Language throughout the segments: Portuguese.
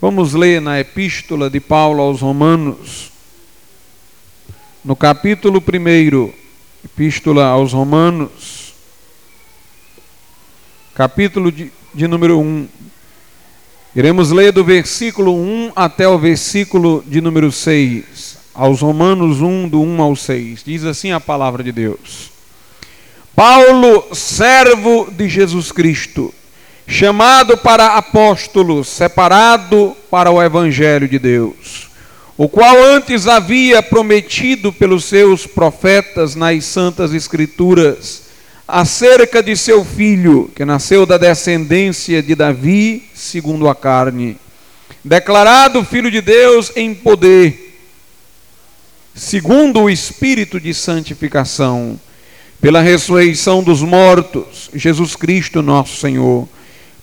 Vamos ler na epístola de Paulo aos Romanos, no capítulo 1, epístola aos Romanos, capítulo de, de número 1. Iremos ler do versículo 1 até o versículo de número 6, aos Romanos 1, do 1 ao 6. Diz assim a palavra de Deus: Paulo, servo de Jesus Cristo chamado para apóstolo, separado para o evangelho de Deus, o qual antes havia prometido pelos seus profetas nas santas escrituras acerca de seu filho, que nasceu da descendência de Davi, segundo a carne, declarado filho de Deus em poder, segundo o espírito de santificação, pela ressurreição dos mortos, Jesus Cristo, nosso Senhor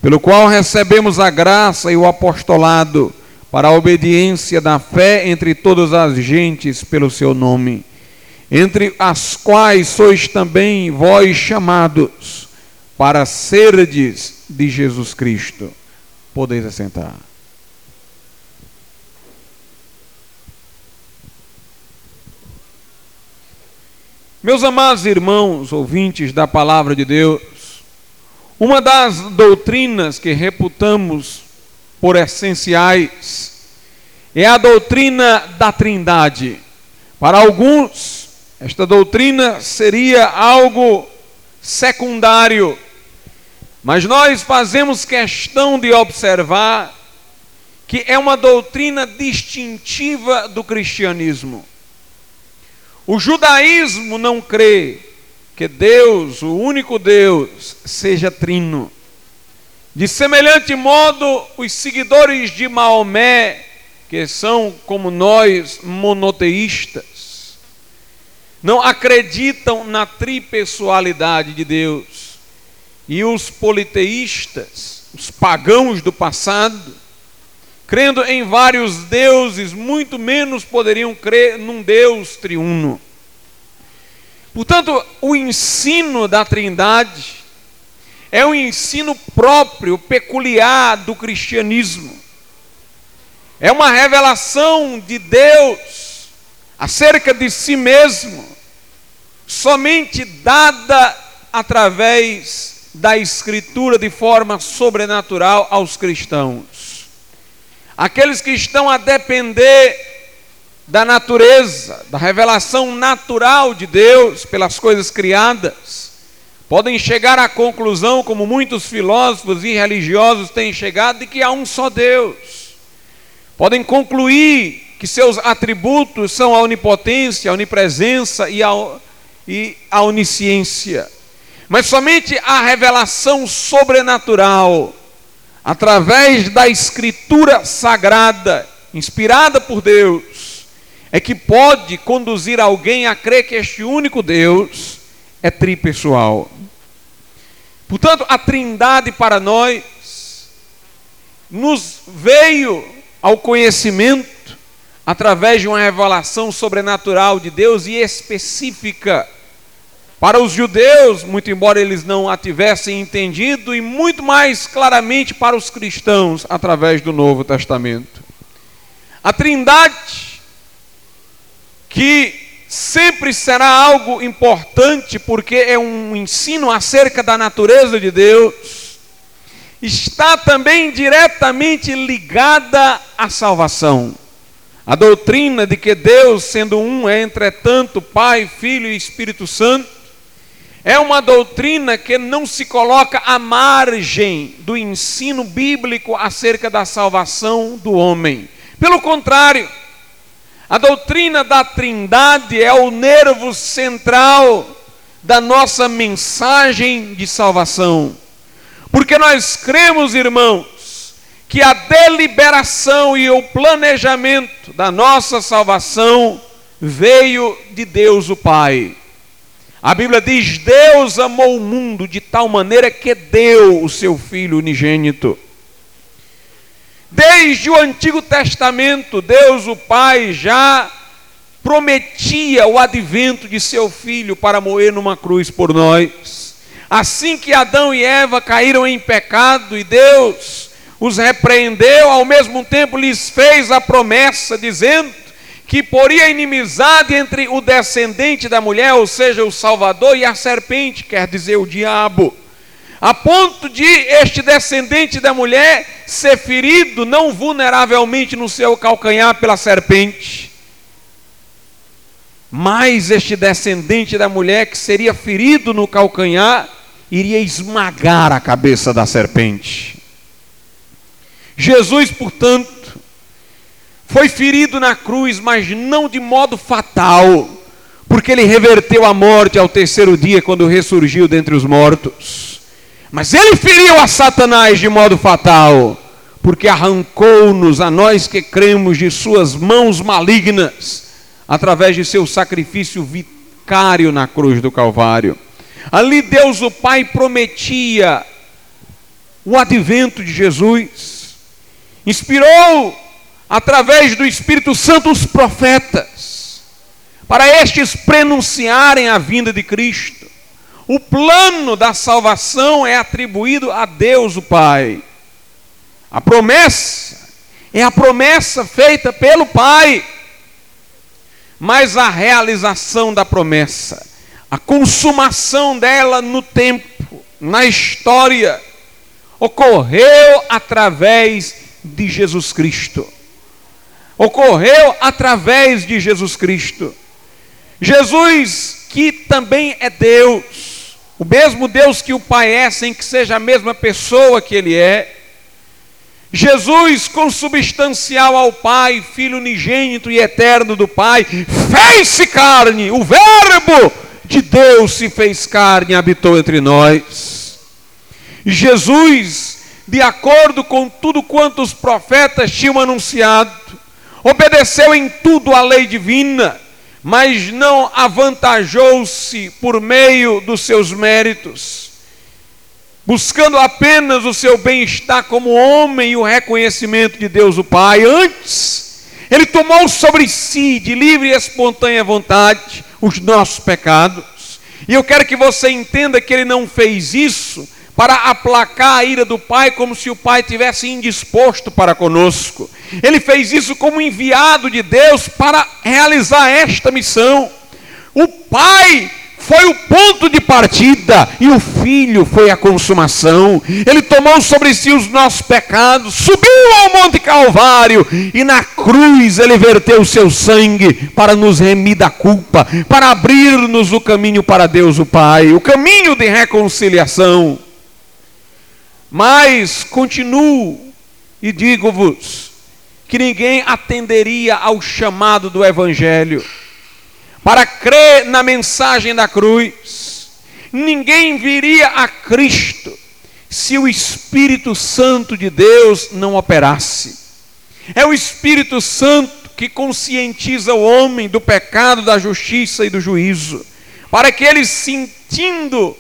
pelo qual recebemos a graça e o apostolado para a obediência da fé entre todas as gentes pelo seu nome, entre as quais sois também vós chamados para serdes de Jesus Cristo. Podeis assentar. Meus amados irmãos, ouvintes da palavra de Deus, uma das doutrinas que reputamos por essenciais é a doutrina da Trindade. Para alguns, esta doutrina seria algo secundário, mas nós fazemos questão de observar que é uma doutrina distintiva do cristianismo. O judaísmo não crê que Deus, o único Deus, seja trino. De semelhante modo, os seguidores de Maomé, que são como nós, monoteístas, não acreditam na tripessoalidade de Deus. E os politeístas, os pagãos do passado, crendo em vários deuses, muito menos poderiam crer num Deus triuno. Portanto, o ensino da Trindade é um ensino próprio, peculiar do cristianismo. É uma revelação de Deus acerca de si mesmo, somente dada através da Escritura de forma sobrenatural aos cristãos. Aqueles que estão a depender da natureza, da revelação natural de Deus pelas coisas criadas, podem chegar à conclusão, como muitos filósofos e religiosos têm chegado, de que há um só Deus. Podem concluir que seus atributos são a onipotência, a onipresença e a, e a onisciência. Mas somente a revelação sobrenatural, através da Escritura sagrada, inspirada por Deus, é que pode conduzir alguém a crer que este único Deus é tripessoal. Portanto, a Trindade para nós nos veio ao conhecimento através de uma revelação sobrenatural de Deus e específica para os judeus, muito embora eles não a tivessem entendido, e muito mais claramente para os cristãos através do Novo Testamento. A Trindade que sempre será algo importante, porque é um ensino acerca da natureza de Deus, está também diretamente ligada à salvação. A doutrina de que Deus, sendo um, é entretanto Pai, Filho e Espírito Santo, é uma doutrina que não se coloca à margem do ensino bíblico acerca da salvação do homem. Pelo contrário, a doutrina da Trindade é o nervo central da nossa mensagem de salvação. Porque nós cremos, irmãos, que a deliberação e o planejamento da nossa salvação veio de Deus o Pai. A Bíblia diz: Deus amou o mundo de tal maneira que deu o seu Filho unigênito. Desde o Antigo Testamento, Deus o Pai já prometia o advento de seu filho para morrer numa cruz por nós. Assim que Adão e Eva caíram em pecado e Deus os repreendeu, ao mesmo tempo lhes fez a promessa, dizendo que poria inimizade entre o descendente da mulher, ou seja, o Salvador, e a serpente, quer dizer, o diabo, a ponto de este descendente da mulher ser ferido não vulneravelmente no seu calcanhar pela serpente, mas este descendente da mulher que seria ferido no calcanhar iria esmagar a cabeça da serpente. Jesus, portanto, foi ferido na cruz, mas não de modo fatal, porque ele reverteu a morte ao terceiro dia, quando ressurgiu dentre os mortos. Mas ele feriu a Satanás de modo fatal, porque arrancou-nos a nós que cremos de suas mãos malignas, através de seu sacrifício vicário na cruz do Calvário. Ali Deus o Pai prometia o advento de Jesus, inspirou através do Espírito Santo os profetas, para estes prenunciarem a vinda de Cristo. O plano da salvação é atribuído a Deus o Pai. A promessa é a promessa feita pelo Pai. Mas a realização da promessa a consumação dela no tempo, na história, ocorreu através de Jesus Cristo. Ocorreu através de Jesus Cristo. Jesus, que também é Deus, o mesmo Deus que o Pai é, sem que seja a mesma pessoa que Ele é. Jesus, consubstancial ao Pai, Filho unigênito e eterno do Pai, fez-se carne, o Verbo de Deus se fez carne e habitou entre nós. Jesus, de acordo com tudo quanto os profetas tinham anunciado, obedeceu em tudo à lei divina, mas não avantajou-se por meio dos seus méritos, buscando apenas o seu bem-estar como homem e o reconhecimento de Deus o Pai. Antes, ele tomou sobre si, de livre e espontânea vontade, os nossos pecados. E eu quero que você entenda que ele não fez isso para aplacar a ira do Pai, como se o Pai tivesse indisposto para conosco. Ele fez isso como enviado de Deus para realizar esta missão. O Pai foi o ponto de partida e o Filho foi a consumação. Ele tomou sobre si os nossos pecados, subiu ao Monte Calvário e na cruz ele verteu o seu sangue para nos remir da culpa, para abrir-nos o caminho para Deus o Pai, o caminho de reconciliação. Mas continuo e digo-vos que ninguém atenderia ao chamado do Evangelho para crer na mensagem da cruz. Ninguém viria a Cristo se o Espírito Santo de Deus não operasse. É o Espírito Santo que conscientiza o homem do pecado, da justiça e do juízo, para que ele, sentindo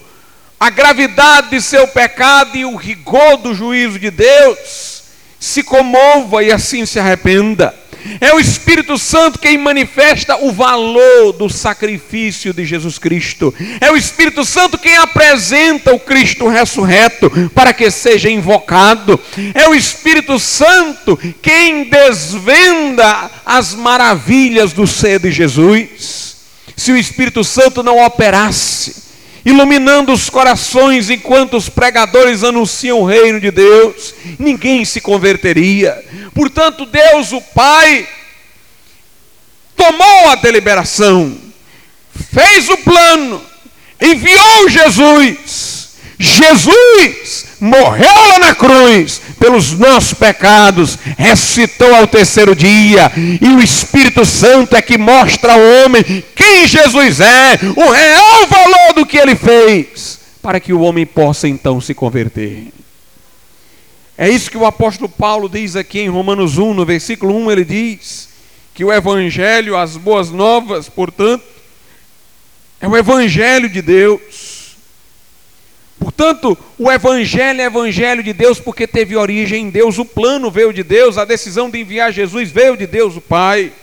a gravidade de seu pecado e o rigor do juízo de Deus, se comova e assim se arrependa. É o Espírito Santo quem manifesta o valor do sacrifício de Jesus Cristo. É o Espírito Santo quem apresenta o Cristo ressurreto para que seja invocado. É o Espírito Santo quem desvenda as maravilhas do ser de Jesus. Se o Espírito Santo não operasse, iluminando os corações enquanto os pregadores anunciam o reino de Deus, ninguém se converteria. Portanto, Deus, o Pai, tomou a deliberação, fez o plano, enviou Jesus Jesus morreu lá na cruz pelos nossos pecados, ressuscitou ao terceiro dia, e o Espírito Santo é que mostra ao homem quem Jesus é, o real valor do que ele fez, para que o homem possa então se converter. É isso que o apóstolo Paulo diz aqui em Romanos 1, no versículo 1, ele diz que o evangelho, as boas novas, portanto, é o evangelho de Deus Portanto, o Evangelho é Evangelho de Deus porque teve origem em Deus, o plano veio de Deus, a decisão de enviar Jesus veio de Deus, o Pai.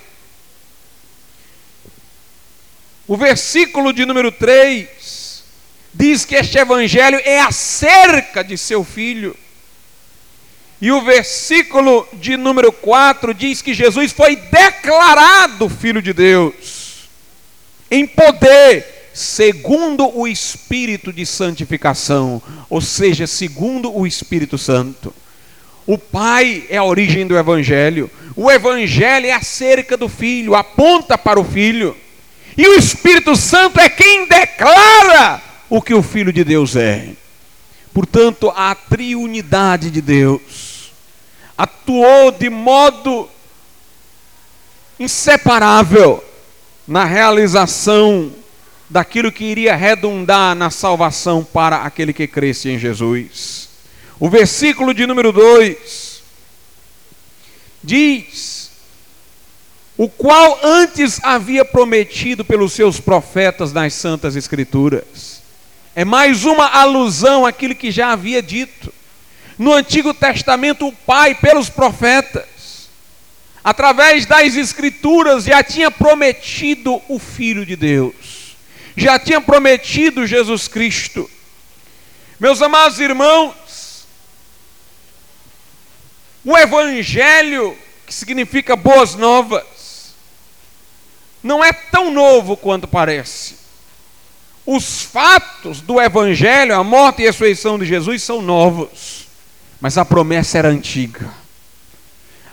O versículo de número 3 diz que este Evangelho é acerca de seu filho. E o versículo de número 4 diz que Jesus foi declarado Filho de Deus, em poder, segundo o Espírito de santificação, ou seja, segundo o Espírito Santo. O Pai é a origem do Evangelho, o Evangelho é acerca do Filho, aponta para o Filho, e o Espírito Santo é quem declara o que o Filho de Deus é. Portanto, a triunidade de Deus atuou de modo inseparável na realização daquilo que iria redundar na salvação para aquele que cresce em Jesus. O versículo de número 2 diz: O qual antes havia prometido pelos seus profetas nas Santas Escrituras é mais uma alusão àquilo que já havia dito. No Antigo Testamento, o Pai, pelos profetas, através das Escrituras, já tinha prometido o Filho de Deus, já tinha prometido Jesus Cristo. Meus amados irmãos, o Evangelho, que significa boas novas, não é tão novo quanto parece. Os fatos do Evangelho, a morte e a ressurreição de Jesus são novos, mas a promessa era antiga.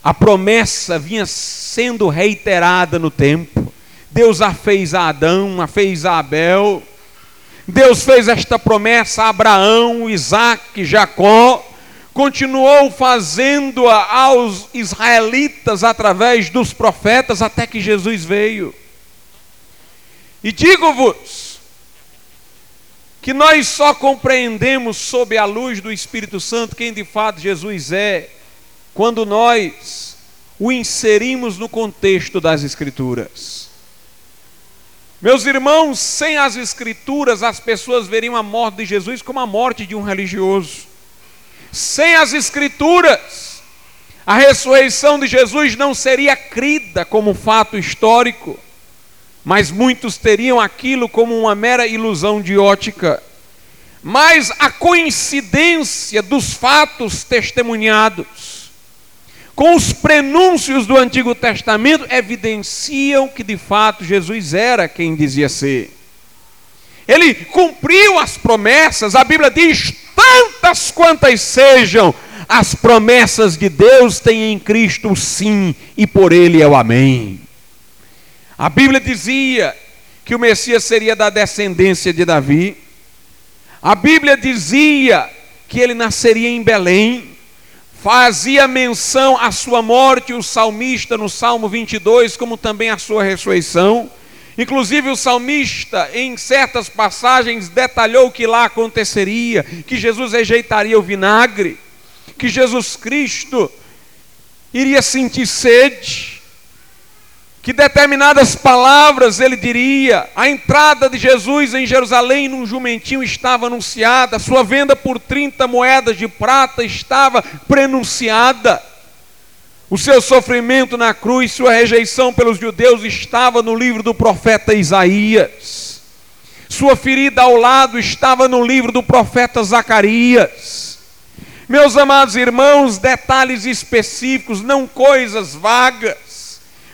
A promessa vinha sendo reiterada no tempo. Deus a fez a Adão, a fez a Abel. Deus fez esta promessa a Abraão, Isaac, Jacó. Continuou fazendo-a aos israelitas através dos profetas até que Jesus veio. E digo-vos, que nós só compreendemos sob a luz do Espírito Santo quem de fato Jesus é, quando nós o inserimos no contexto das Escrituras. Meus irmãos, sem as Escrituras, as pessoas veriam a morte de Jesus como a morte de um religioso. Sem as Escrituras, a ressurreição de Jesus não seria crida como fato histórico mas muitos teriam aquilo como uma mera ilusão de ótica. Mas a coincidência dos fatos testemunhados com os prenúncios do Antigo Testamento evidenciam que de fato Jesus era quem dizia ser. Ele cumpriu as promessas, a Bíblia diz: tantas quantas sejam, as promessas de Deus têm em Cristo o sim, e por Ele é o amém. A Bíblia dizia que o Messias seria da descendência de Davi. A Bíblia dizia que ele nasceria em Belém. Fazia menção à sua morte o salmista no Salmo 22, como também à sua ressurreição. Inclusive, o salmista, em certas passagens, detalhou que lá aconteceria: que Jesus rejeitaria o vinagre, que Jesus Cristo iria sentir sede, que determinadas palavras ele diria, a entrada de Jesus em Jerusalém num jumentinho estava anunciada, sua venda por 30 moedas de prata estava prenunciada, o seu sofrimento na cruz, sua rejeição pelos judeus estava no livro do profeta Isaías, sua ferida ao lado estava no livro do profeta Zacarias. Meus amados irmãos, detalhes específicos, não coisas vagas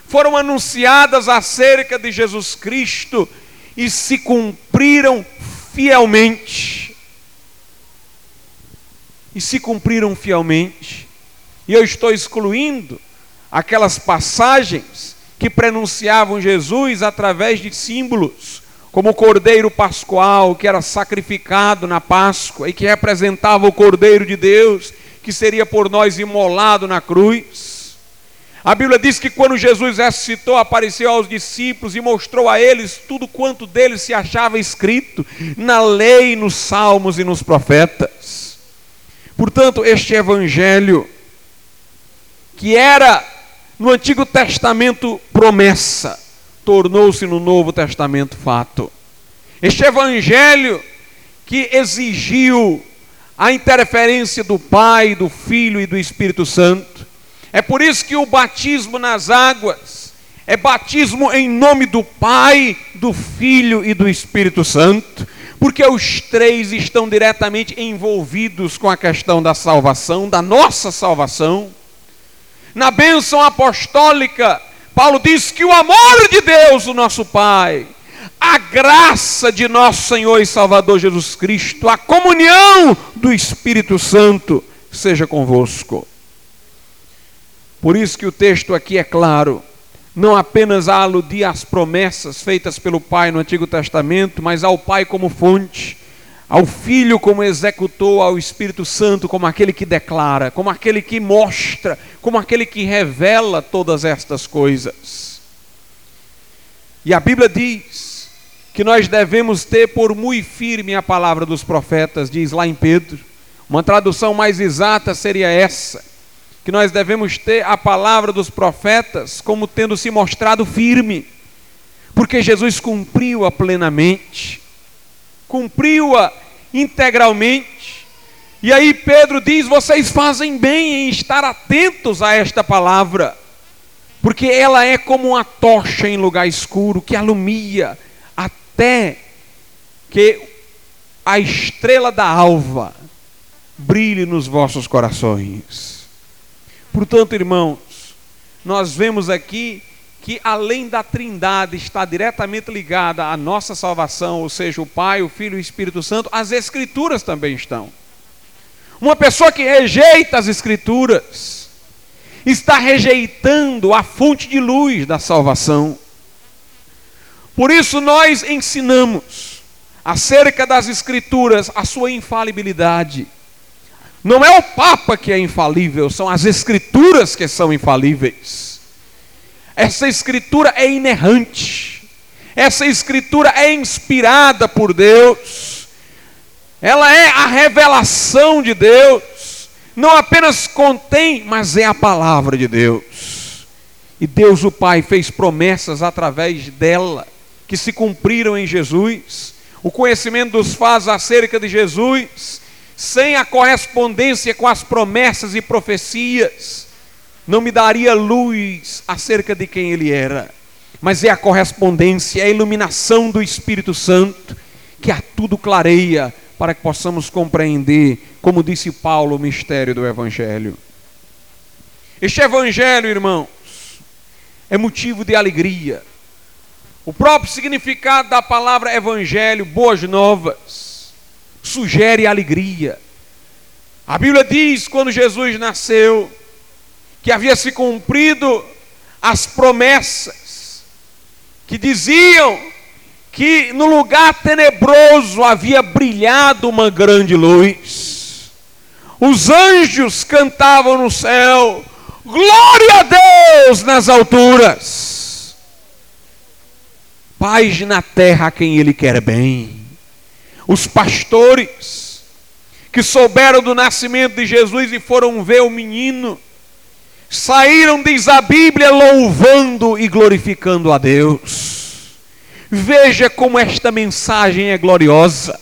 foram anunciadas acerca de Jesus Cristo e se cumpriram fielmente. E se cumpriram fielmente. E eu estou excluindo aquelas passagens que prenunciavam Jesus através de símbolos, como o cordeiro pascual que era sacrificado na Páscoa e que representava o cordeiro de Deus que seria por nós imolado na cruz. A Bíblia diz que quando Jesus ressuscitou, apareceu aos discípulos e mostrou a eles tudo quanto deles se achava escrito na lei, nos salmos e nos profetas. Portanto, este evangelho, que era no Antigo Testamento promessa, tornou-se no Novo Testamento fato. Este evangelho que exigiu a interferência do Pai, do Filho e do Espírito Santo, é por isso que o batismo nas águas é batismo em nome do Pai, do Filho e do Espírito Santo, porque os três estão diretamente envolvidos com a questão da salvação, da nossa salvação. Na bênção apostólica, Paulo diz que o amor de Deus, o nosso Pai, a graça de nosso Senhor e Salvador Jesus Cristo, a comunhão do Espírito Santo seja convosco. Por isso que o texto aqui é claro, não apenas a aludir às promessas feitas pelo Pai no Antigo Testamento, mas ao Pai como fonte, ao Filho como executor, ao Espírito Santo como aquele que declara, como aquele que mostra, como aquele que revela todas estas coisas. E a Bíblia diz que nós devemos ter por muito firme a palavra dos profetas, diz lá em Pedro. Uma tradução mais exata seria essa que nós devemos ter a palavra dos profetas como tendo se mostrado firme, porque Jesus cumpriu-a plenamente, cumpriu-a integralmente. E aí Pedro diz: vocês fazem bem em estar atentos a esta palavra, porque ela é como uma tocha em lugar escuro que alumia até que a estrela da alva brilhe nos vossos corações. Portanto, irmãos, nós vemos aqui que além da Trindade está diretamente ligada à nossa salvação, ou seja, o Pai, o Filho e o Espírito Santo, as Escrituras também estão. Uma pessoa que rejeita as Escrituras está rejeitando a fonte de luz da salvação. Por isso nós ensinamos acerca das Escrituras a sua infalibilidade. Não é o Papa que é infalível, são as Escrituras que são infalíveis. Essa Escritura é inerrante, essa Escritura é inspirada por Deus, ela é a revelação de Deus, não apenas contém, mas é a palavra de Deus. E Deus o Pai fez promessas através dela, que se cumpriram em Jesus. O conhecimento dos faz acerca de Jesus sem a correspondência com as promessas e profecias, não me daria luz acerca de quem ele era. Mas é a correspondência, é a iluminação do Espírito Santo que a tudo clareia para que possamos compreender, como disse Paulo, o mistério do Evangelho. Este Evangelho, irmãos, é motivo de alegria. O próprio significado da palavra Evangelho, boas novas, sugere alegria. A Bíblia diz, quando Jesus nasceu, que havia se cumprido as promessas que diziam que no lugar tenebroso havia brilhado uma grande luz. Os anjos cantavam no céu: Glória a Deus nas alturas. Paz na terra a quem ele quer bem os pastores que souberam do nascimento de Jesus e foram ver o menino, saíram, diz a Bíblia, louvando e glorificando a Deus. Veja como esta mensagem é gloriosa.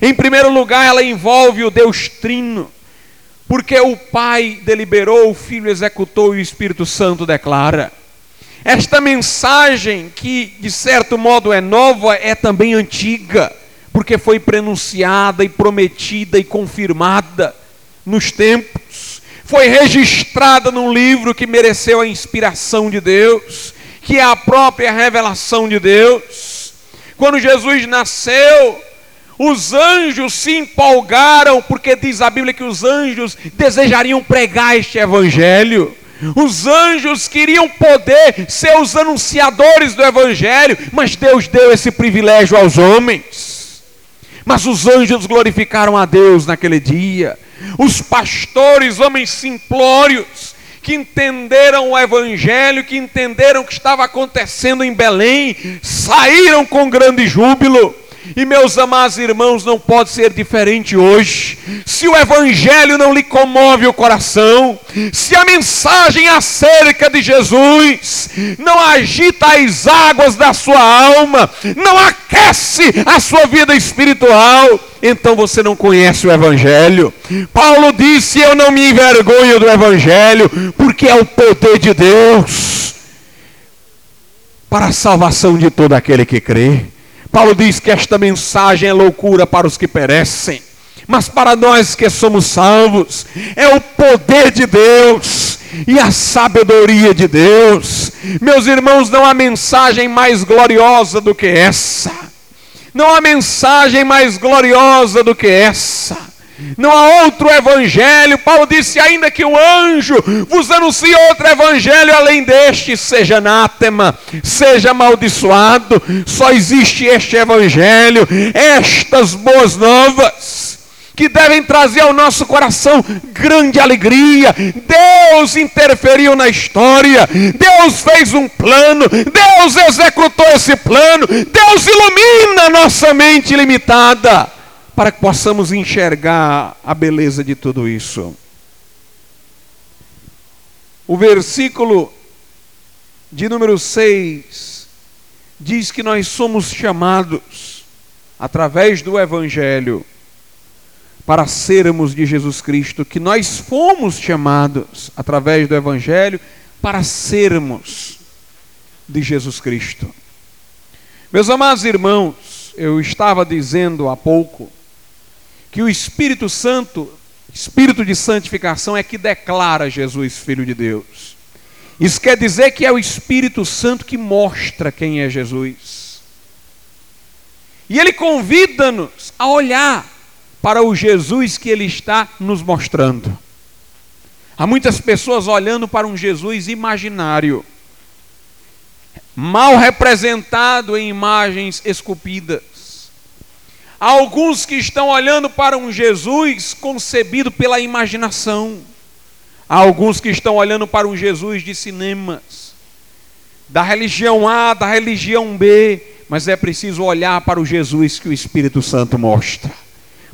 Em primeiro lugar, ela envolve o Deus Trino, porque o Pai deliberou, o Filho executou e o Espírito Santo declara. Esta mensagem, que de certo modo é nova, é também antiga porque foi prenunciada e prometida e confirmada nos tempos, foi registrada num livro que mereceu a inspiração de Deus, que é a própria revelação de Deus. Quando Jesus nasceu, os anjos se empolgaram, porque diz a Bíblia que os anjos desejariam pregar este evangelho. Os anjos queriam poder ser os anunciadores do Evangelho, mas Deus deu esse privilégio aos homens. Mas os anjos glorificaram a Deus naquele dia. Os pastores, homens simplórios, que entenderam o Evangelho, que entenderam o que estava acontecendo em Belém, saíram com grande júbilo e meus amados irmãos, não pode ser diferente hoje. Se o Evangelho não lhe comove o coração, se a mensagem acerca de Jesus não agita as águas da sua alma, não aquece a sua vida espiritual, então você não conhece o Evangelho. Paulo disse: Eu não me envergonho do Evangelho, porque é o poder de Deus para a salvação de todo aquele que crê Paulo diz que esta mensagem é loucura para os que perecem, mas para nós que somos salvos, é o poder de Deus e a sabedoria de Deus. Meus irmãos, não há mensagem mais gloriosa do que essa. Não há mensagem mais gloriosa do que essa. Não há outro evangelho. Paulo disse: ainda que o anjo vos anuncie outro evangelho além deste, seja anátema, seja amaldiçoado. Só existe este evangelho, estas boas novas que devem trazer ao nosso coração grande alegria. Deus interferiu na história, Deus fez um plano, Deus executou esse plano, Deus ilumina nossa mente limitada para que possamos enxergar a beleza de tudo isso. O versículo de número 6 diz que nós somos chamados através do Evangelho para sermos de Jesus Cristo, que nós fomos chamados através do Evangelho para sermos de Jesus Cristo. Meus amados irmãos, eu estava dizendo há pouco que o Espírito Santo, Espírito de santificação, é que declara Jesus Filho de Deus. Isso quer dizer que é o Espírito Santo que mostra quem é Jesus. E ele convida-nos a olhar para o Jesus que ele está nos mostrando. Há muitas pessoas olhando para um Jesus imaginário, mal representado em imagens esculpidas. Há alguns que estão olhando para um Jesus concebido pela imaginação. Há alguns que estão olhando para um Jesus de cinemas, da religião A, da religião B, mas é preciso olhar para o Jesus que o Espírito Santo mostra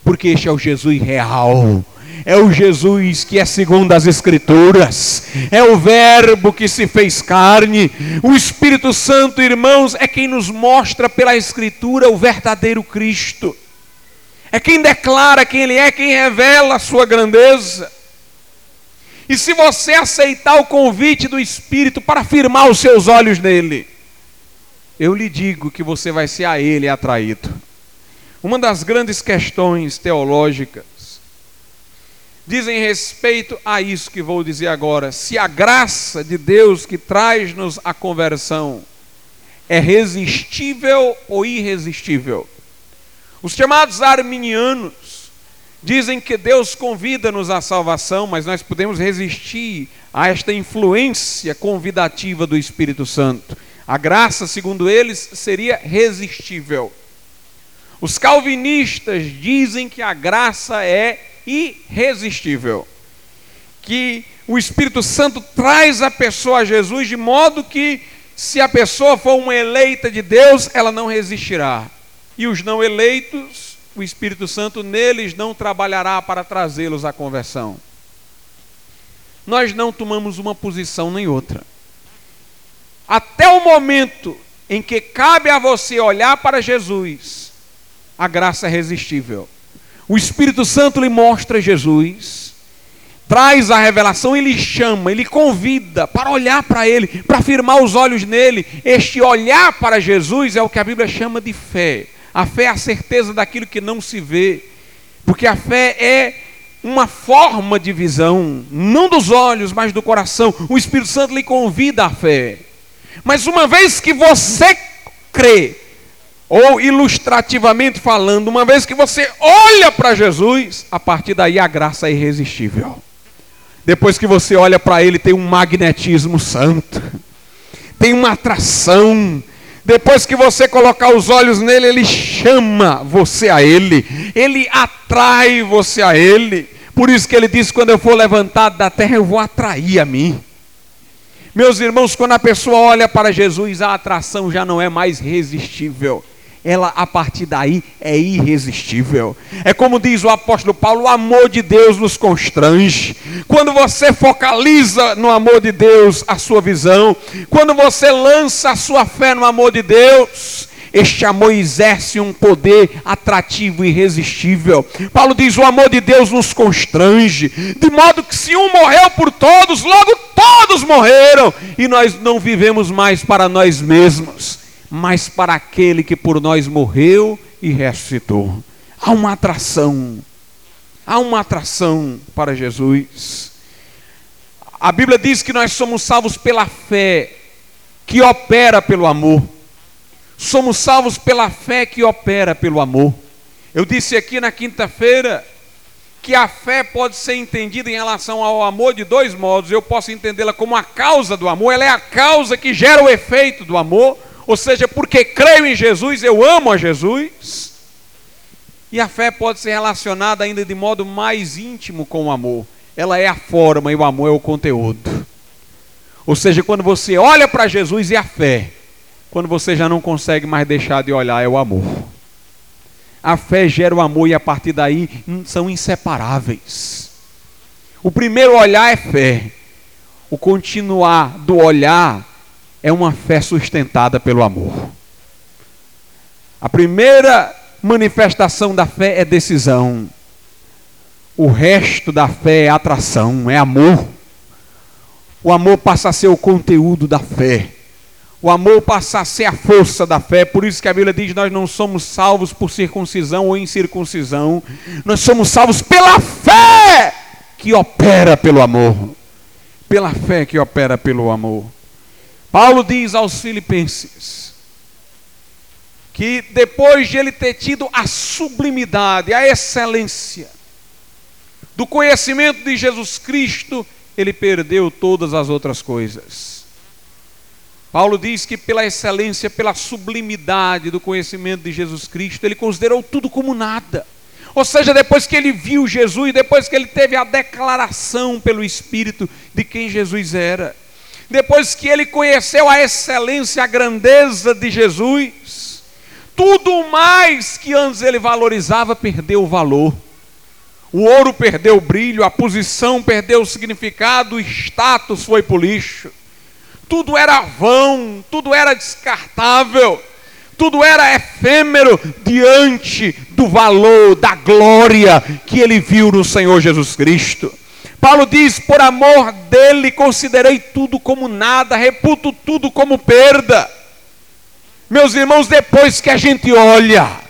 porque este é o Jesus real. É o Jesus que é segundo as Escrituras, é o Verbo que se fez carne. O Espírito Santo, irmãos, é quem nos mostra pela Escritura o verdadeiro Cristo. É quem declara quem Ele é, quem revela a sua grandeza. E se você aceitar o convite do Espírito para firmar os seus olhos nele, eu lhe digo que você vai ser a Ele atraído. Uma das grandes questões teológicas dizem respeito a isso que vou dizer agora. Se a graça de Deus que traz-nos a conversão é resistível ou irresistível. Os chamados arminianos dizem que Deus convida-nos à salvação, mas nós podemos resistir a esta influência convidativa do Espírito Santo. A graça, segundo eles, seria resistível. Os calvinistas dizem que a graça é irresistível, que o Espírito Santo traz a pessoa a Jesus de modo que, se a pessoa for uma eleita de Deus, ela não resistirá. E os não eleitos, o Espírito Santo neles não trabalhará para trazê-los à conversão. Nós não tomamos uma posição nem outra. Até o momento em que cabe a você olhar para Jesus a graça é resistível. O Espírito Santo lhe mostra Jesus, traz a revelação, ele chama, ele convida para olhar para ele, para firmar os olhos nele. Este olhar para Jesus é o que a Bíblia chama de fé. A fé é a certeza daquilo que não se vê, porque a fé é uma forma de visão, não dos olhos, mas do coração. O Espírito Santo lhe convida à fé. Mas uma vez que você crê, ou ilustrativamente falando, uma vez que você olha para Jesus, a partir daí a graça é irresistível. Depois que você olha para ele, tem um magnetismo santo, tem uma atração. Depois que você colocar os olhos nele, ele chama você a ele, ele atrai você a ele. Por isso que ele diz: quando eu for levantado da terra, eu vou atrair a mim. Meus irmãos, quando a pessoa olha para Jesus, a atração já não é mais resistível ela a partir daí é irresistível. É como diz o apóstolo Paulo: o amor de Deus nos constrange. Quando você focaliza no amor de Deus a sua visão, quando você lança a sua fé no amor de Deus, este amor exerce um poder atrativo e irresistível. Paulo diz: o amor de Deus nos constrange, de modo que se um morreu por todos, logo todos morreram, e nós não vivemos mais para nós mesmos mas para aquele que por nós morreu e ressuscitou. Há uma atração, há uma atração para Jesus. A Bíblia diz que nós somos salvos pela fé, que opera pelo amor. Somos salvos pela fé que opera pelo amor. Eu disse aqui na quinta-feira que a fé pode ser entendida em relação ao amor de dois modos. Eu posso entendê-la como a causa do amor, ela é a causa que gera o efeito do amor, ou seja, porque creio em Jesus, eu amo a Jesus. E a fé pode ser relacionada ainda de modo mais íntimo com o amor. Ela é a forma e o amor é o conteúdo. Ou seja, quando você olha para Jesus e a fé, quando você já não consegue mais deixar de olhar, é o amor. A fé gera o amor e a partir daí são inseparáveis. O primeiro olhar é fé. O continuar do olhar é uma fé sustentada pelo amor. A primeira manifestação da fé é decisão. O resto da fé é atração, é amor. O amor passa a ser o conteúdo da fé. O amor passa a ser a força da fé. Por isso que a Bíblia diz: nós não somos salvos por circuncisão ou incircuncisão. Nós somos salvos pela fé que opera pelo amor. Pela fé que opera pelo amor. Paulo diz aos Filipenses que depois de ele ter tido a sublimidade, a excelência do conhecimento de Jesus Cristo, ele perdeu todas as outras coisas. Paulo diz que pela excelência, pela sublimidade do conhecimento de Jesus Cristo, ele considerou tudo como nada. Ou seja, depois que ele viu Jesus, depois que ele teve a declaração pelo Espírito de quem Jesus era, depois que ele conheceu a excelência, a grandeza de Jesus, tudo mais que antes ele valorizava perdeu o valor. O ouro perdeu o brilho, a posição perdeu o significado, o status foi para o lixo. Tudo era vão, tudo era descartável, tudo era efêmero diante do valor, da glória que ele viu no Senhor Jesus Cristo. Paulo diz: por amor dele considerei tudo como nada, reputo tudo como perda. Meus irmãos, depois que a gente olha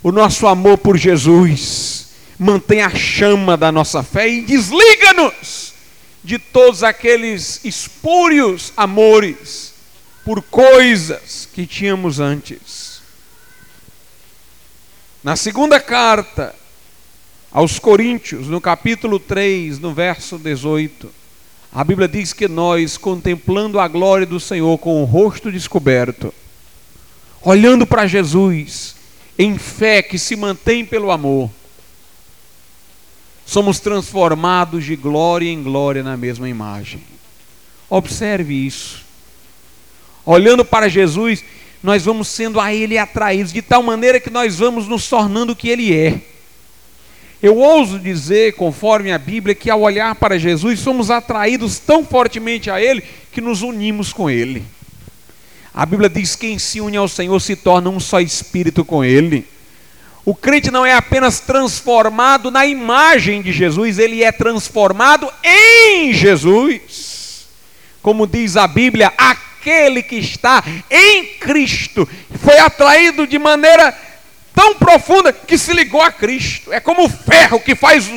o nosso amor por Jesus, mantém a chama da nossa fé e desliga-nos de todos aqueles espúrios amores por coisas que tínhamos antes. Na segunda carta, aos Coríntios, no capítulo 3, no verso 18, a Bíblia diz que nós, contemplando a glória do Senhor com o rosto descoberto, olhando para Jesus, em fé que se mantém pelo amor, somos transformados de glória em glória na mesma imagem. Observe isso. Olhando para Jesus, nós vamos sendo a Ele atraídos, de tal maneira que nós vamos nos tornando o que Ele é. Eu ouso dizer, conforme a Bíblia, que ao olhar para Jesus somos atraídos tão fortemente a Ele que nos unimos com Ele. A Bíblia diz que quem se une ao Senhor se torna um só espírito com Ele. O crente não é apenas transformado na imagem de Jesus, ele é transformado em Jesus. Como diz a Bíblia, aquele que está em Cristo foi atraído de maneira tão profunda que se ligou a Cristo. É como o ferro que faz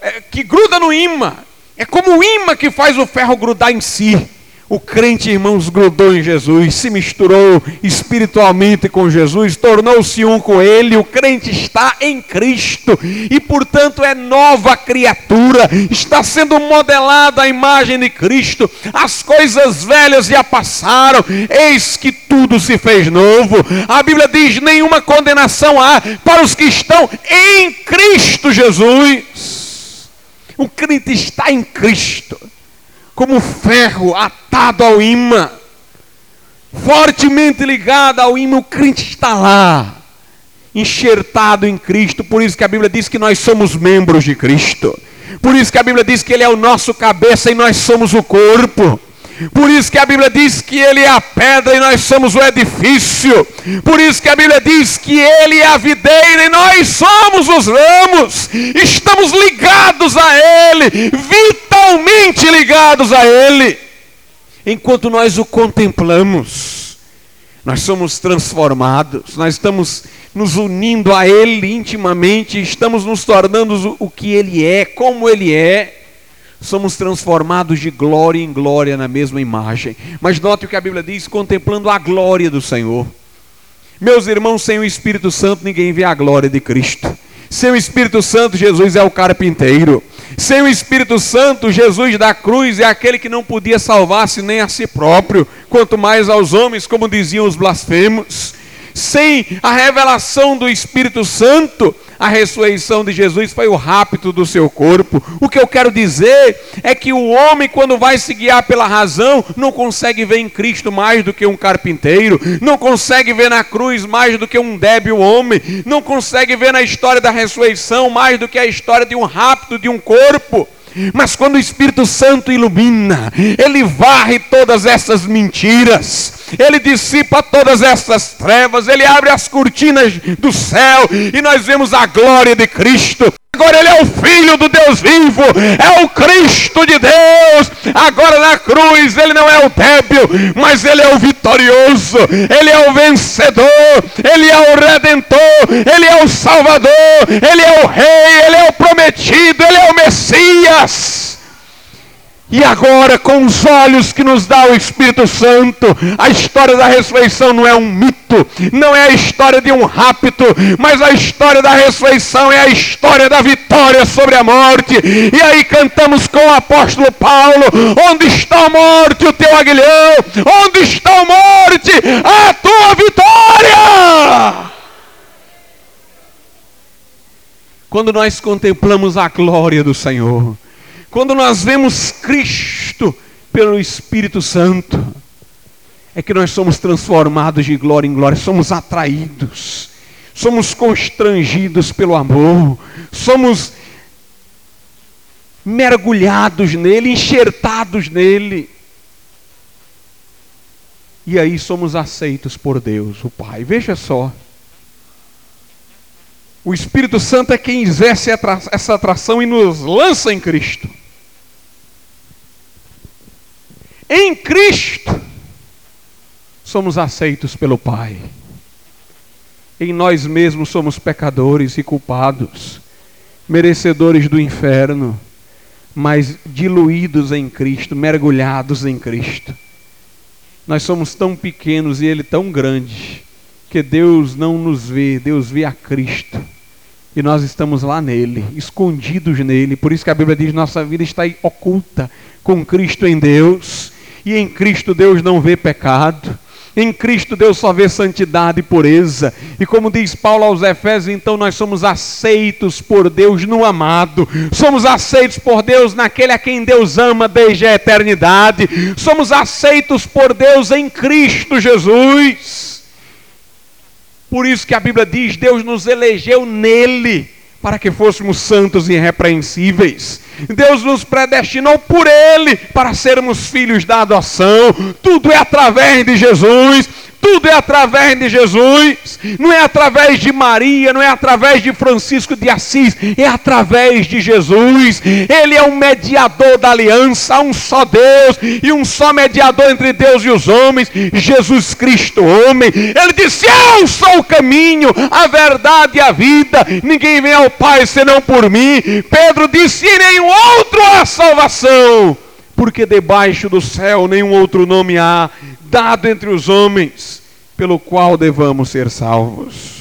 é, que gruda no imã. É como o imã que faz o ferro grudar em si. O crente, irmãos, grudou em Jesus, se misturou espiritualmente com Jesus, tornou-se um com Ele. O crente está em Cristo e, portanto, é nova criatura, está sendo modelada a imagem de Cristo. As coisas velhas já passaram, eis que tudo se fez novo. A Bíblia diz: nenhuma condenação há para os que estão em Cristo Jesus. O crente está em Cristo como ferro atado ao imã, fortemente ligado ao imã, o crente está lá, enxertado em Cristo. Por isso que a Bíblia diz que nós somos membros de Cristo. Por isso que a Bíblia diz que Ele é o nosso cabeça e nós somos o corpo. Por isso que a Bíblia diz que Ele é a pedra e nós somos o edifício. Por isso que a Bíblia diz que Ele é a videira e nós somos os ramos. Estamos ligados a Ele, vitalmente ligados a Ele. Enquanto nós o contemplamos, nós somos transformados, nós estamos nos unindo a Ele intimamente, estamos nos tornando o que Ele é, como Ele é, somos transformados de glória em glória na mesma imagem. Mas note o que a Bíblia diz: contemplando a glória do Senhor. Meus irmãos, sem o Espírito Santo ninguém vê a glória de Cristo. Sem o Espírito Santo, Jesus é o carpinteiro. Sem o Espírito Santo, Jesus da cruz é aquele que não podia salvar-se nem a si próprio, quanto mais aos homens, como diziam os blasfemos. Sem a revelação do Espírito Santo, a ressurreição de Jesus foi o rapto do seu corpo. O que eu quero dizer é que o homem, quando vai se guiar pela razão, não consegue ver em Cristo mais do que um carpinteiro, não consegue ver na cruz mais do que um débil homem, não consegue ver na história da ressurreição mais do que a história de um rapto de um corpo. Mas quando o Espírito Santo ilumina, ele varre todas essas mentiras, ele dissipa todas essas trevas, ele abre as cortinas do céu e nós vemos a glória de Cristo. Agora ele é o Filho do Deus vivo, é o Cristo de Deus. Agora na cruz ele não é o débil, mas ele é o vitorioso, ele é o vencedor, ele é o redentor, ele é o salvador, ele é o rei, ele é o prometido, ele é o Messias. E agora, com os olhos que nos dá o Espírito Santo, a história da ressurreição não é um mito, não é a história de um rapto, mas a história da ressurreição é a história da vitória sobre a morte. E aí cantamos com o apóstolo Paulo: Onde está a morte, o teu aguilhão? Onde está a morte, a tua vitória? Quando nós contemplamos a glória do Senhor, quando nós vemos Cristo pelo Espírito Santo, é que nós somos transformados de glória em glória, somos atraídos, somos constrangidos pelo amor, somos mergulhados nele, enxertados nele. E aí somos aceitos por Deus, o Pai. Veja só. O Espírito Santo é quem exerce essa atração e nos lança em Cristo. Em Cristo, somos aceitos pelo Pai. Em nós mesmos somos pecadores e culpados, merecedores do inferno, mas diluídos em Cristo, mergulhados em Cristo. Nós somos tão pequenos e Ele tão grande, que Deus não nos vê, Deus vê a Cristo. E nós estamos lá nele, escondidos nele. Por isso que a Bíblia diz: nossa vida está oculta com Cristo em Deus. E em Cristo Deus não vê pecado. Em Cristo Deus só vê santidade e pureza. E como diz Paulo aos Efésios, então nós somos aceitos por Deus no amado. Somos aceitos por Deus naquele a quem Deus ama desde a eternidade. Somos aceitos por Deus em Cristo Jesus. Por isso que a Bíblia diz: Deus nos elegeu nele para que fôssemos santos e irrepreensíveis. Deus nos predestinou por Ele para sermos filhos da adoção. Tudo é através de Jesus. Tudo é através de Jesus, não é através de Maria, não é através de Francisco de Assis, é através de Jesus. Ele é um mediador da aliança, um só Deus e um só mediador entre Deus e os homens, Jesus Cristo, homem. Ele disse: Eu sou o caminho, a verdade e a vida. Ninguém vem ao Pai senão por mim. Pedro disse: E nenhum outro há salvação porque debaixo do céu nenhum outro nome há dado entre os homens pelo qual devamos ser salvos.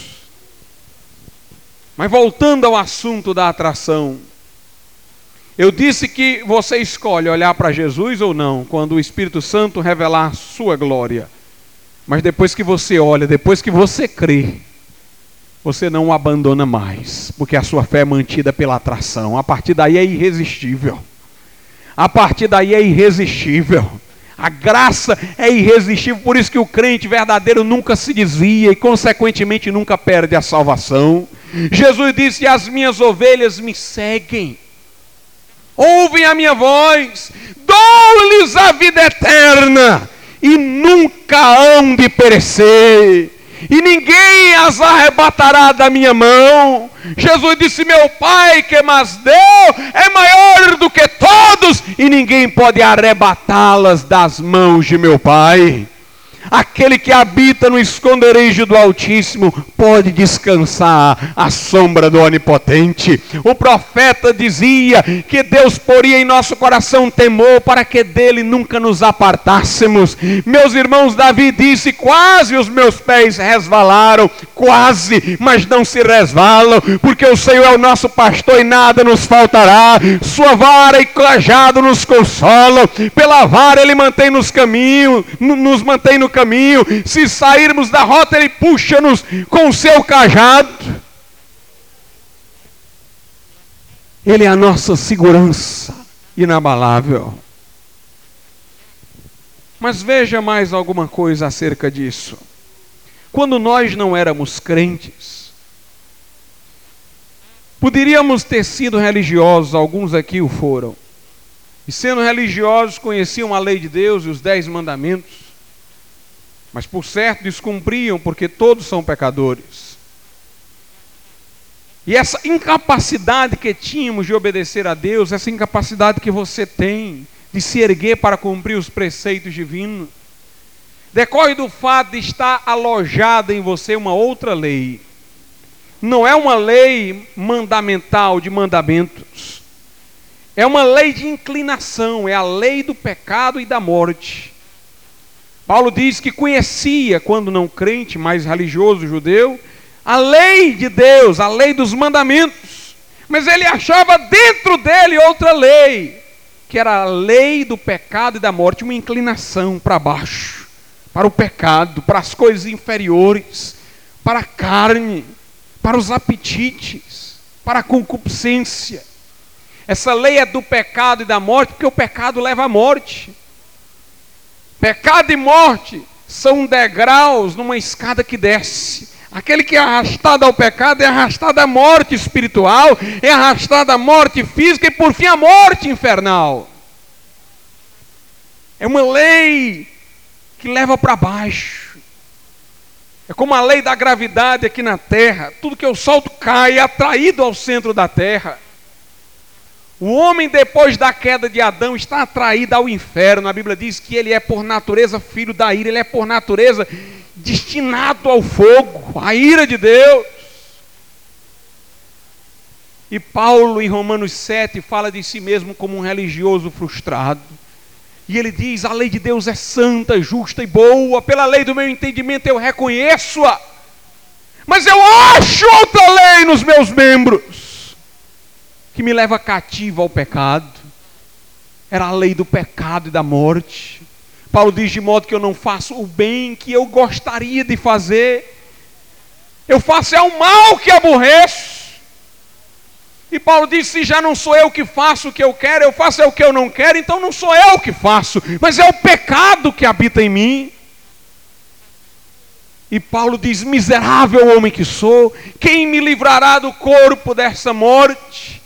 Mas voltando ao assunto da atração, eu disse que você escolhe olhar para Jesus ou não, quando o Espírito Santo revelar sua glória. Mas depois que você olha, depois que você crê, você não o abandona mais, porque a sua fé é mantida pela atração. A partir daí é irresistível. A partir daí é irresistível. A graça é irresistível, por isso que o crente verdadeiro nunca se desvia e, consequentemente, nunca perde a salvação. Jesus disse: As minhas ovelhas me seguem, ouvem a minha voz, dou-lhes a vida eterna e nunca hão de perecer e ninguém as arrebatará da minha mão. Jesus disse: Meu Pai que mas deu é maior e ninguém pode arrebatá-las das mãos de meu Pai. Aquele que habita no esconderijo do Altíssimo pode descansar à sombra do Onipotente. O profeta dizia que Deus poria em nosso coração temor para que dele nunca nos apartássemos. Meus irmãos, Davi disse: quase os meus pés resvalaram, quase, mas não se resvalam, porque o Senhor é o nosso pastor e nada nos faltará. Sua vara e cajado nos consolam, pela vara ele mantém nos caminhos, nos mantém no caminho, se sairmos da rota, Ele puxa-nos com o seu cajado. Ele é a nossa segurança inabalável. Mas veja mais alguma coisa acerca disso. Quando nós não éramos crentes, poderíamos ter sido religiosos, alguns aqui o foram, e sendo religiosos conheciam a lei de Deus e os dez mandamentos, mas por certo descumpriam, porque todos são pecadores. E essa incapacidade que tínhamos de obedecer a Deus, essa incapacidade que você tem de se erguer para cumprir os preceitos divinos, decorre do fato de estar alojada em você uma outra lei. Não é uma lei mandamental de mandamentos. É uma lei de inclinação, é a lei do pecado e da morte. Paulo diz que conhecia, quando não crente, mais religioso judeu, a lei de Deus, a lei dos mandamentos. Mas ele achava dentro dele outra lei, que era a lei do pecado e da morte, uma inclinação para baixo, para o pecado, para as coisas inferiores, para a carne, para os apetites, para a concupiscência. Essa lei é do pecado e da morte, porque o pecado leva à morte. Pecado e morte são degraus numa escada que desce. Aquele que é arrastado ao pecado é arrastado à morte espiritual, é arrastado à morte física e por fim à morte infernal. É uma lei que leva para baixo. É como a lei da gravidade aqui na terra. Tudo que eu solto cai, é atraído ao centro da terra. O homem, depois da queda de Adão, está atraído ao inferno. A Bíblia diz que ele é, por natureza, filho da ira, ele é, por natureza, destinado ao fogo, à ira de Deus. E Paulo, em Romanos 7, fala de si mesmo como um religioso frustrado. E ele diz: a lei de Deus é santa, justa e boa, pela lei do meu entendimento eu reconheço-a, mas eu acho outra lei nos meus membros que me leva cativo ao pecado. Era a lei do pecado e da morte. Paulo diz de modo que eu não faço o bem que eu gostaria de fazer. Eu faço é o mal que aborreço. E Paulo diz: se já não sou eu que faço o que eu quero, eu faço é o que eu não quero, então não sou eu que faço, mas é o pecado que habita em mim. E Paulo diz: miserável homem que sou, quem me livrará do corpo dessa morte?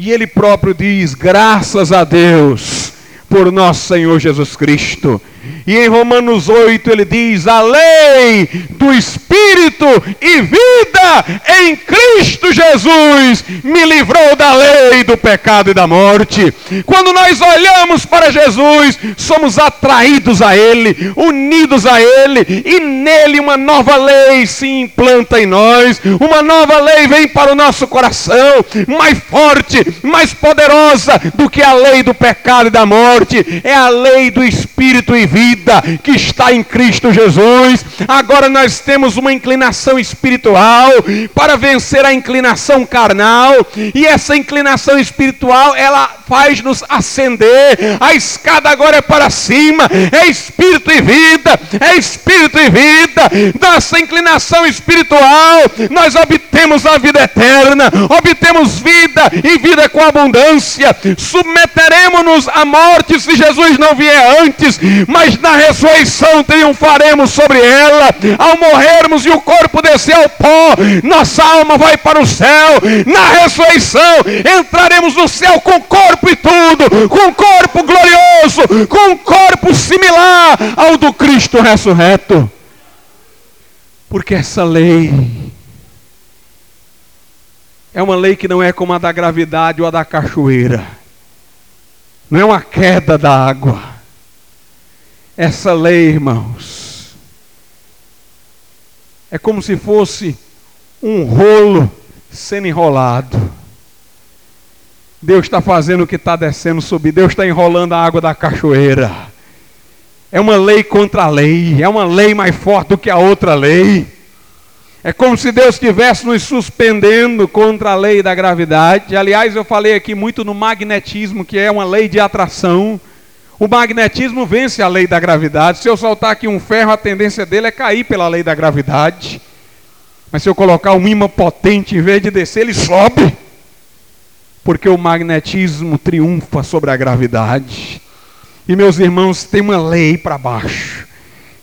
E ele próprio diz: graças a Deus por nosso Senhor Jesus Cristo. E em Romanos 8 ele diz: a lei do Espírito e vida em Cristo Jesus me livrou da lei do pecado e da morte. Quando nós olhamos para Jesus, somos atraídos a Ele, unidos a Ele, e nele uma nova lei se implanta em nós. Uma nova lei vem para o nosso coração, mais forte, mais poderosa do que a lei do pecado e da morte. É a lei do Espírito e vida vida que está em Cristo Jesus. Agora nós temos uma inclinação espiritual para vencer a inclinação carnal, e essa inclinação espiritual ela faz-nos ascender. A escada agora é para cima, é espírito e vida, é espírito e vida. Dessa inclinação espiritual, nós obtemos a vida eterna, obtemos vida e vida com abundância. Submeteremos-nos à morte se Jesus não vier antes, mas na ressurreição triunfaremos sobre ela. Ao morrermos e o corpo descer ao pó, nossa alma vai para o céu. Na ressurreição entraremos no céu com corpo e tudo, com corpo glorioso, com corpo similar ao do Cristo ressurreto. Porque essa lei é uma lei que não é como a da gravidade ou a da cachoeira. Não é uma queda da água essa lei, irmãos, é como se fosse um rolo sendo enrolado. Deus está fazendo o que está descendo subir. Deus está enrolando a água da cachoeira. É uma lei contra a lei. É uma lei mais forte do que a outra lei. É como se Deus estivesse nos suspendendo contra a lei da gravidade. Aliás, eu falei aqui muito no magnetismo, que é uma lei de atração. O magnetismo vence a lei da gravidade. Se eu soltar aqui um ferro, a tendência dele é cair pela lei da gravidade. Mas se eu colocar um imã potente, em vez de descer, ele sobe. Porque o magnetismo triunfa sobre a gravidade. E meus irmãos, tem uma lei para baixo.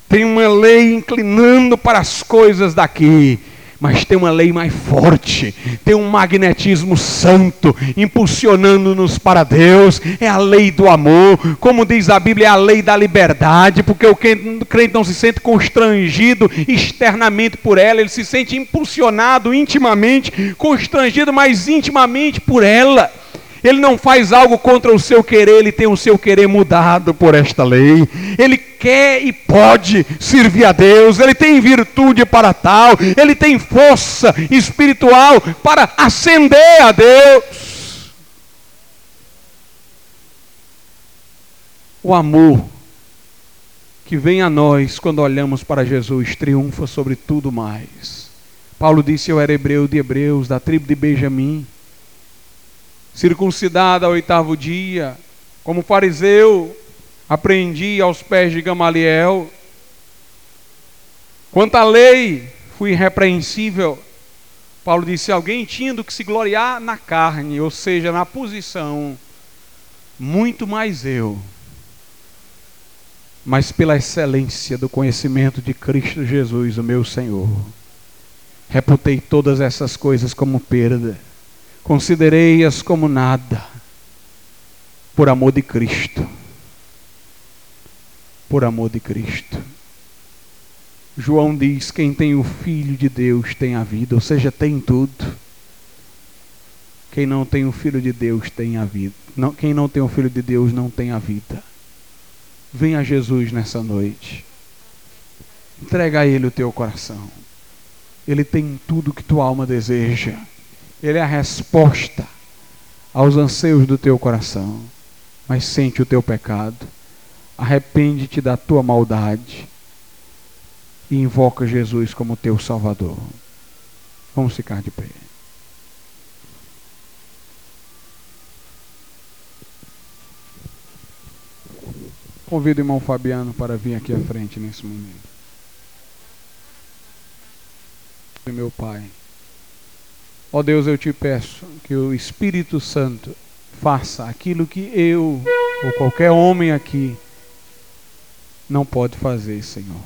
Tem uma lei inclinando para as coisas daqui mas tem uma lei mais forte, tem um magnetismo santo impulsionando-nos para Deus, é a lei do amor, como diz a Bíblia, é a lei da liberdade, porque o crente não se sente constrangido externamente por ela, ele se sente impulsionado intimamente, constrangido mais intimamente por ela. Ele não faz algo contra o seu querer, ele tem o seu querer mudado por esta lei. Ele quer e pode servir a Deus, ele tem virtude para tal, ele tem força espiritual para ascender a Deus. O amor que vem a nós quando olhamos para Jesus triunfa sobre tudo mais. Paulo disse: Eu era hebreu de hebreus, da tribo de Benjamim circuncidada ao oitavo dia, como fariseu, aprendi aos pés de Gamaliel. Quanto à lei, fui irrepreensível. Paulo disse: alguém tinha do que se gloriar na carne, ou seja, na posição, muito mais eu. Mas pela excelência do conhecimento de Cristo Jesus, o meu Senhor, reputei todas essas coisas como perda Considerei-as como nada, por amor de Cristo. Por amor de Cristo. João diz: quem tem o Filho de Deus tem a vida, ou seja, tem tudo. Quem não tem o Filho de Deus tem a vida. Não, quem não tem o Filho de Deus não tem a vida. Venha a Jesus nessa noite. Entrega a Ele o teu coração. Ele tem tudo que tua alma deseja. Ele é a resposta aos anseios do teu coração. Mas sente o teu pecado, arrepende-te da tua maldade e invoca Jesus como teu Salvador. Vamos ficar de pé. Convido o irmão Fabiano para vir aqui à frente nesse momento. Meu Pai. Ó Deus, eu te peço que o Espírito Santo faça aquilo que eu ou qualquer homem aqui não pode fazer, Senhor.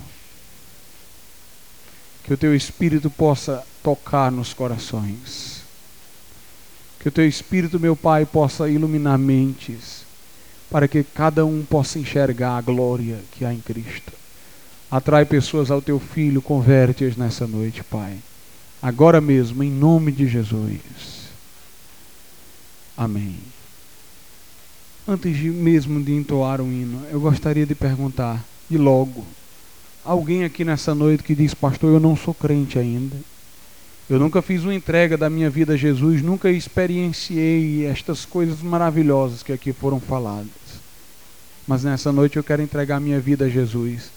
Que o teu Espírito possa tocar nos corações. Que o teu Espírito, meu Pai, possa iluminar mentes, para que cada um possa enxergar a glória que há em Cristo. Atrai pessoas ao teu filho, converte-as nessa noite, Pai agora mesmo, em nome de Jesus. Amém. Antes de, mesmo de entoar o hino, eu gostaria de perguntar, e logo, alguém aqui nessa noite que diz, pastor, eu não sou crente ainda. Eu nunca fiz uma entrega da minha vida a Jesus, nunca experienciei estas coisas maravilhosas que aqui foram faladas. Mas nessa noite eu quero entregar a minha vida a Jesus.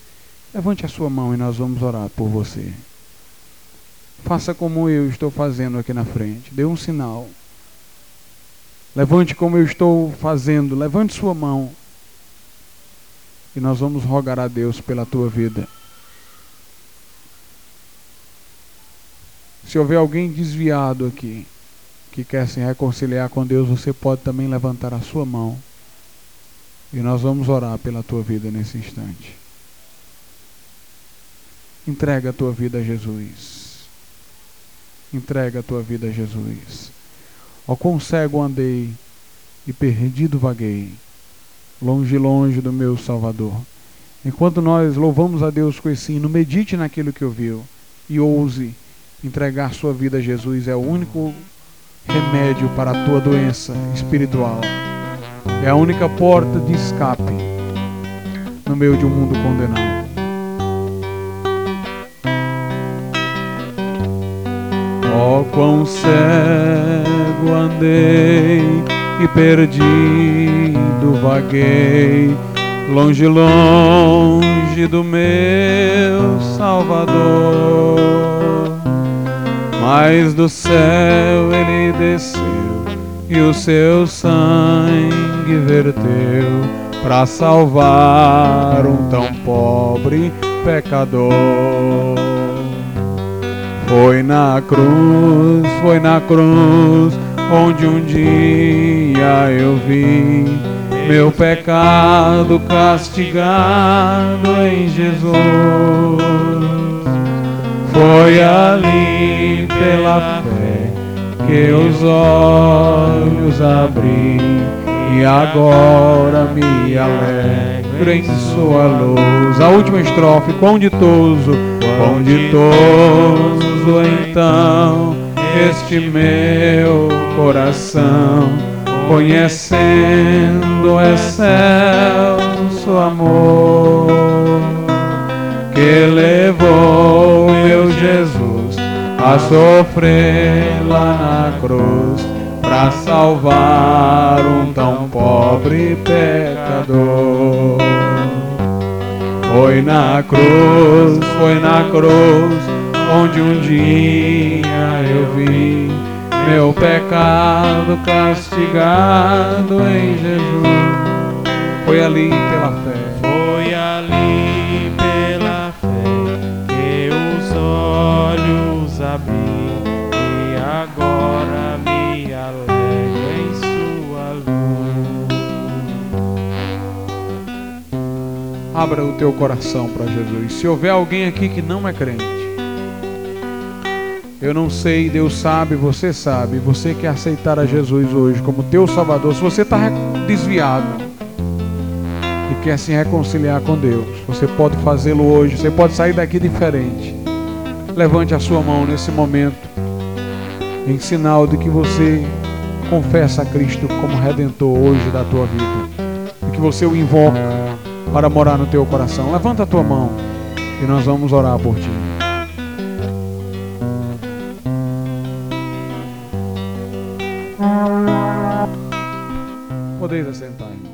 Levante a sua mão e nós vamos orar por você. Faça como eu estou fazendo aqui na frente. Dê um sinal. Levante como eu estou fazendo. Levante sua mão. E nós vamos rogar a Deus pela tua vida. Se houver alguém desviado aqui, que quer se reconciliar com Deus, você pode também levantar a sua mão. E nós vamos orar pela tua vida nesse instante. Entrega a tua vida a Jesus. Entrega a tua vida a Jesus. Ó quão cego andei e perdido vaguei, longe, longe do meu Salvador. Enquanto nós louvamos a Deus com esse hino, medite naquilo que ouviu e ouse entregar sua vida a Jesus. É o único remédio para a tua doença espiritual. É a única porta de escape no meio de um mundo condenado. Oh, quão cego andei e perdido vaguei, longe, longe do meu Salvador. Mas do céu ele desceu e o seu sangue verteu para salvar um tão pobre pecador. Foi na cruz, foi na cruz, onde um dia eu vi meu pecado castigado em Jesus. Foi ali pela fé que os olhos abri e agora me alegro em sua luz. A última estrofe, quão ditoso, quão ditoso então este meu coração, conhecendo excelso amor que levou meu Jesus a sofrer lá na cruz para salvar um tão pobre pecador. Foi na cruz, foi na cruz, onde um dia eu vi meu pecado castigado em Jesus. Foi ali pela fé. Foi ali pela fé que os olhos abri e agora me alegro em sua luz. Abra o teu coração para Jesus. Se houver alguém aqui que não é crente, eu não sei, Deus sabe, você sabe. Você quer aceitar a Jesus hoje como teu Salvador. Se você está desviado e quer se reconciliar com Deus, você pode fazê-lo hoje. Você pode sair daqui diferente. Levante a sua mão nesse momento, em sinal de que você confessa a Cristo como Redentor hoje da tua vida, e que você o invoca para morar no teu coração. Levanta a tua mão e nós vamos orar por ti. Podeis assentar.